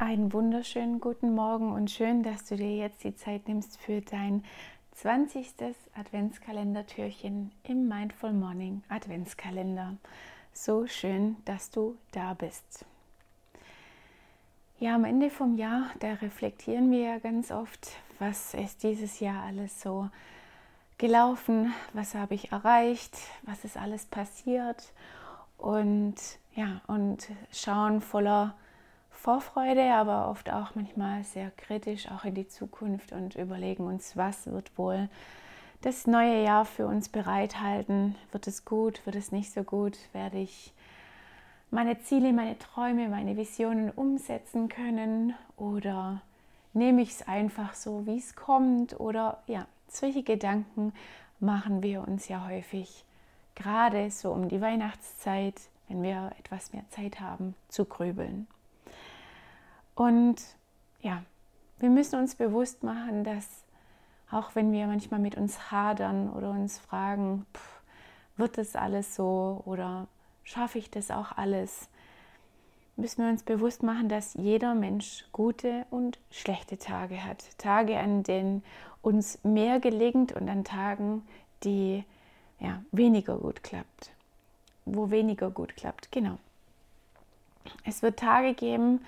Einen wunderschönen guten Morgen und schön, dass du dir jetzt die Zeit nimmst für dein 20. Adventskalendertürchen im Mindful Morning Adventskalender. So schön, dass du da bist. Ja, am Ende vom Jahr, da reflektieren wir ja ganz oft, was ist dieses Jahr alles so gelaufen, was habe ich erreicht, was ist alles passiert und ja, und schauen voller Vorfreude, aber oft auch manchmal sehr kritisch auch in die Zukunft und überlegen uns, was wird wohl das neue Jahr für uns bereithalten? Wird es gut? Wird es nicht so gut? Werde ich meine Ziele, meine Träume, meine Visionen umsetzen können? Oder nehme ich es einfach so, wie es kommt? Oder ja, solche Gedanken machen wir uns ja häufig, gerade so um die Weihnachtszeit, wenn wir etwas mehr Zeit haben, zu grübeln. Und ja, wir müssen uns bewusst machen, dass auch wenn wir manchmal mit uns hadern oder uns fragen, pff, wird das alles so oder schaffe ich das auch alles, müssen wir uns bewusst machen, dass jeder Mensch gute und schlechte Tage hat. Tage, an denen uns mehr gelingt und an Tagen, die ja, weniger gut klappt. Wo weniger gut klappt, genau. Es wird Tage geben,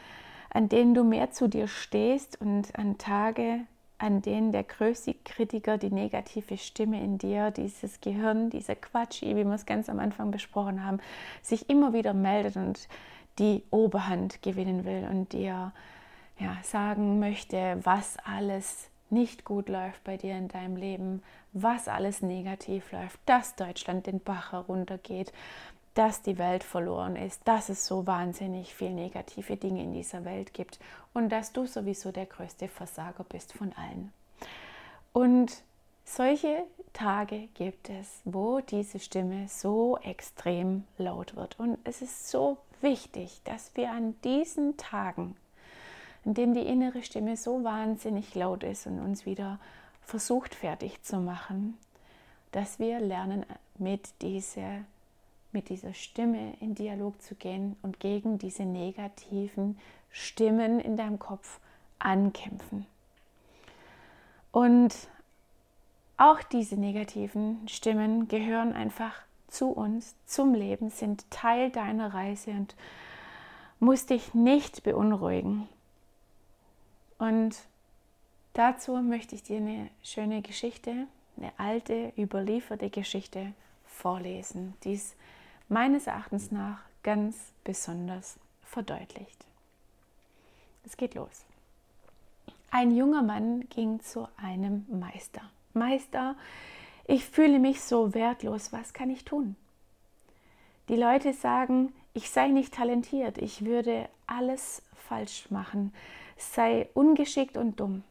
an denen du mehr zu dir stehst und an Tage, an denen der größte Kritiker, die negative Stimme in dir, dieses Gehirn, dieser Quatsch, wie wir es ganz am Anfang besprochen haben, sich immer wieder meldet und die Oberhand gewinnen will und dir ja, sagen möchte, was alles nicht gut läuft bei dir in deinem Leben, was alles negativ läuft, dass Deutschland den Bach heruntergeht, dass die Welt verloren ist, dass es so wahnsinnig viel negative Dinge in dieser Welt gibt und dass du sowieso der größte Versager bist von allen. Und solche Tage gibt es, wo diese Stimme so extrem laut wird. Und es ist so wichtig, dass wir an diesen Tagen, in denen die innere Stimme so wahnsinnig laut ist und uns wieder versucht fertig zu machen, dass wir lernen, mit dieser mit dieser Stimme in Dialog zu gehen und gegen diese negativen Stimmen in deinem Kopf ankämpfen. Und auch diese negativen Stimmen gehören einfach zu uns, zum Leben, sind Teil deiner Reise und muss dich nicht beunruhigen. Und dazu möchte ich dir eine schöne Geschichte, eine alte, überlieferte Geschichte vorlesen, die es meines Erachtens nach ganz besonders verdeutlicht. Es geht los. Ein junger Mann ging zu einem Meister. Meister, ich fühle mich so wertlos, was kann ich tun? Die Leute sagen, ich sei nicht talentiert, ich würde alles falsch machen, sei ungeschickt und dumm.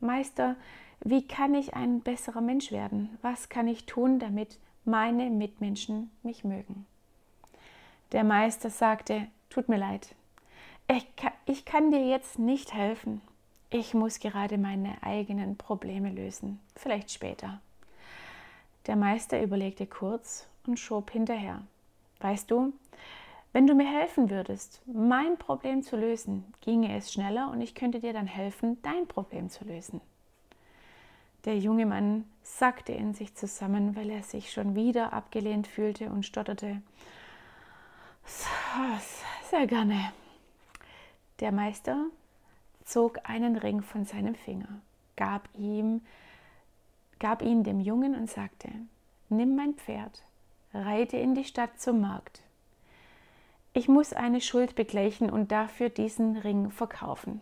Meister, wie kann ich ein besserer Mensch werden? Was kann ich tun, damit meine Mitmenschen mich mögen? Der Meister sagte, tut mir leid, ich kann, ich kann dir jetzt nicht helfen. Ich muss gerade meine eigenen Probleme lösen, vielleicht später. Der Meister überlegte kurz und schob hinterher. Weißt du, wenn du mir helfen würdest, mein Problem zu lösen, ginge es schneller und ich könnte dir dann helfen, dein Problem zu lösen. Der junge Mann sackte in sich zusammen, weil er sich schon wieder abgelehnt fühlte und stotterte. Sehr gerne. Der Meister zog einen Ring von seinem Finger, gab ihm, gab ihn dem Jungen und sagte: Nimm mein Pferd, reite in die Stadt zum Markt. Ich muss eine Schuld begleichen und dafür diesen Ring verkaufen.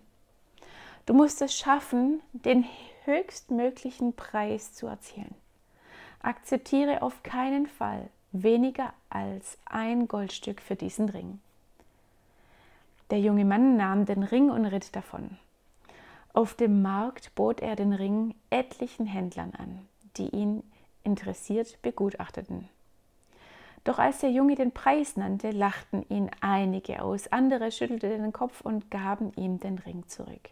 Du musst es schaffen, den höchstmöglichen Preis zu erzielen. Akzeptiere auf keinen Fall weniger als ein Goldstück für diesen Ring. Der junge Mann nahm den Ring und ritt davon. Auf dem Markt bot er den Ring etlichen Händlern an, die ihn interessiert begutachteten. Doch als der Junge den Preis nannte, lachten ihn einige aus, andere schüttelten den Kopf und gaben ihm den Ring zurück.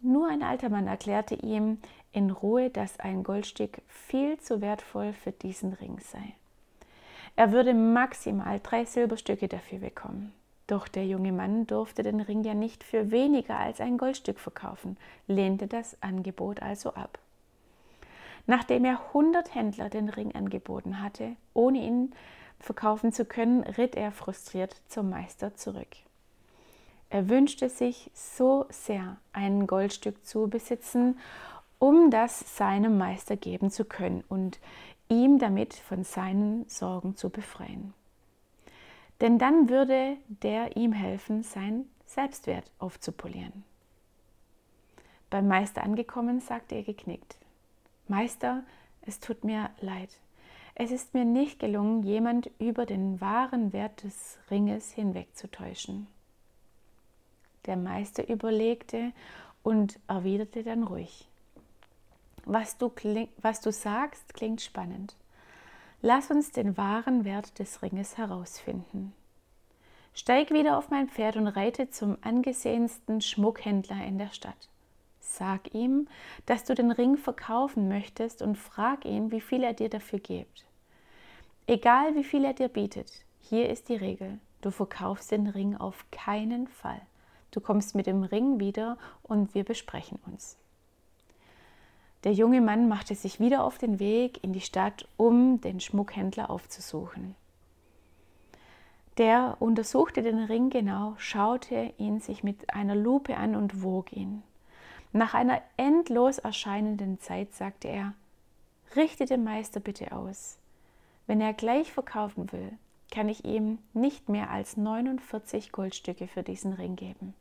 Nur ein alter Mann erklärte ihm in Ruhe, dass ein Goldstück viel zu wertvoll für diesen Ring sei. Er würde maximal drei Silberstücke dafür bekommen. Doch der junge Mann durfte den Ring ja nicht für weniger als ein Goldstück verkaufen, lehnte das Angebot also ab. Nachdem er 100 Händler den Ring angeboten hatte, ohne ihn verkaufen zu können, ritt er frustriert zum Meister zurück. Er wünschte sich so sehr, ein Goldstück zu besitzen, um das seinem Meister geben zu können und ihm damit von seinen Sorgen zu befreien. Denn dann würde der ihm helfen, sein Selbstwert aufzupolieren. Beim Meister angekommen, sagte er geknickt, Meister, es tut mir leid. Es ist mir nicht gelungen, jemand über den wahren Wert des Ringes hinwegzutäuschen. Der Meister überlegte und erwiderte dann ruhig. Was du, was du sagst, klingt spannend. Lass uns den wahren Wert des Ringes herausfinden. Steig wieder auf mein Pferd und reite zum angesehensten Schmuckhändler in der Stadt. Sag ihm, dass du den Ring verkaufen möchtest und frag ihn, wie viel er dir dafür gibt. Egal wie viel er dir bietet, hier ist die Regel. Du verkaufst den Ring auf keinen Fall. Du kommst mit dem Ring wieder und wir besprechen uns. Der junge Mann machte sich wieder auf den Weg in die Stadt, um den Schmuckhändler aufzusuchen. Der untersuchte den Ring genau, schaute ihn sich mit einer Lupe an und wog ihn. Nach einer endlos erscheinenden Zeit sagte er, richte den Meister bitte aus. Wenn er gleich verkaufen will, kann ich ihm nicht mehr als 49 Goldstücke für diesen Ring geben.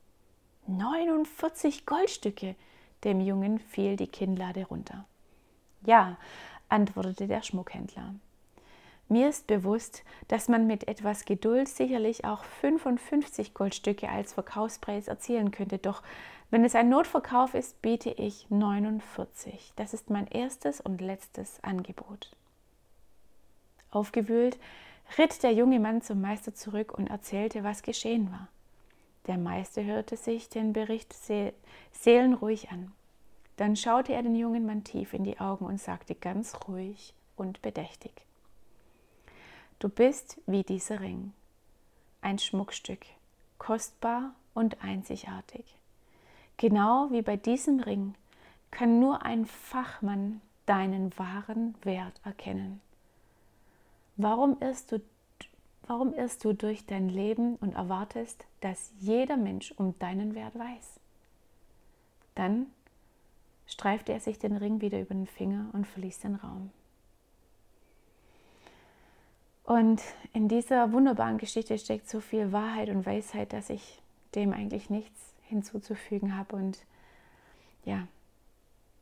49 Goldstücke, dem Jungen fiel die Kinnlade runter. Ja, antwortete der Schmuckhändler. Mir ist bewusst, dass man mit etwas Geduld sicherlich auch 55 Goldstücke als Verkaufspreis erzielen könnte, doch wenn es ein Notverkauf ist, biete ich 49. Das ist mein erstes und letztes Angebot. Aufgewühlt ritt der junge Mann zum Meister zurück und erzählte, was geschehen war. Der Meister hörte sich den Bericht seelenruhig an. Dann schaute er den jungen Mann tief in die Augen und sagte ganz ruhig und bedächtig. Du bist wie dieser Ring, ein Schmuckstück, kostbar und einzigartig. Genau wie bei diesem Ring kann nur ein Fachmann deinen wahren Wert erkennen. Warum irrst du Warum irrst du durch dein Leben und erwartest, dass jeder Mensch um deinen Wert weiß? Dann streifte er sich den Ring wieder über den Finger und verließ den Raum. Und in dieser wunderbaren Geschichte steckt so viel Wahrheit und Weisheit, dass ich dem eigentlich nichts hinzuzufügen habe. Und ja,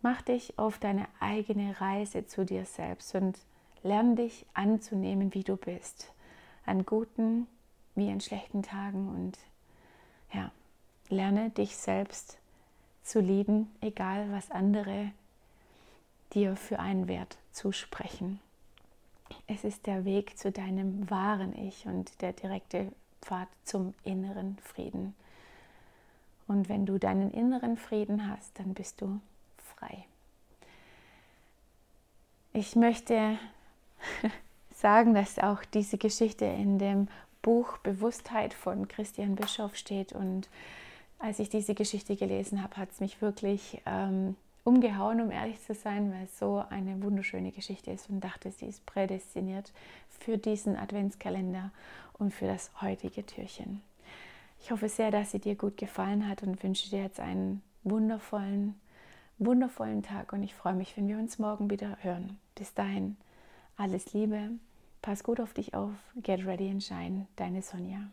mach dich auf deine eigene Reise zu dir selbst und lern dich anzunehmen, wie du bist an guten wie an schlechten Tagen und ja, lerne dich selbst zu lieben, egal was andere dir für einen Wert zusprechen. Es ist der Weg zu deinem wahren Ich und der direkte Pfad zum inneren Frieden. Und wenn du deinen inneren Frieden hast, dann bist du frei. Ich möchte sagen, dass auch diese Geschichte in dem Buch Bewusstheit von Christian Bischof steht. Und als ich diese Geschichte gelesen habe, hat es mich wirklich ähm, umgehauen, um ehrlich zu sein, weil es so eine wunderschöne Geschichte ist und dachte, sie ist prädestiniert für diesen Adventskalender und für das heutige Türchen. Ich hoffe sehr, dass sie dir gut gefallen hat und wünsche dir jetzt einen wundervollen, wundervollen Tag und ich freue mich, wenn wir uns morgen wieder hören. Bis dahin, alles Liebe, pass gut auf dich auf, get ready and shine, deine Sonja.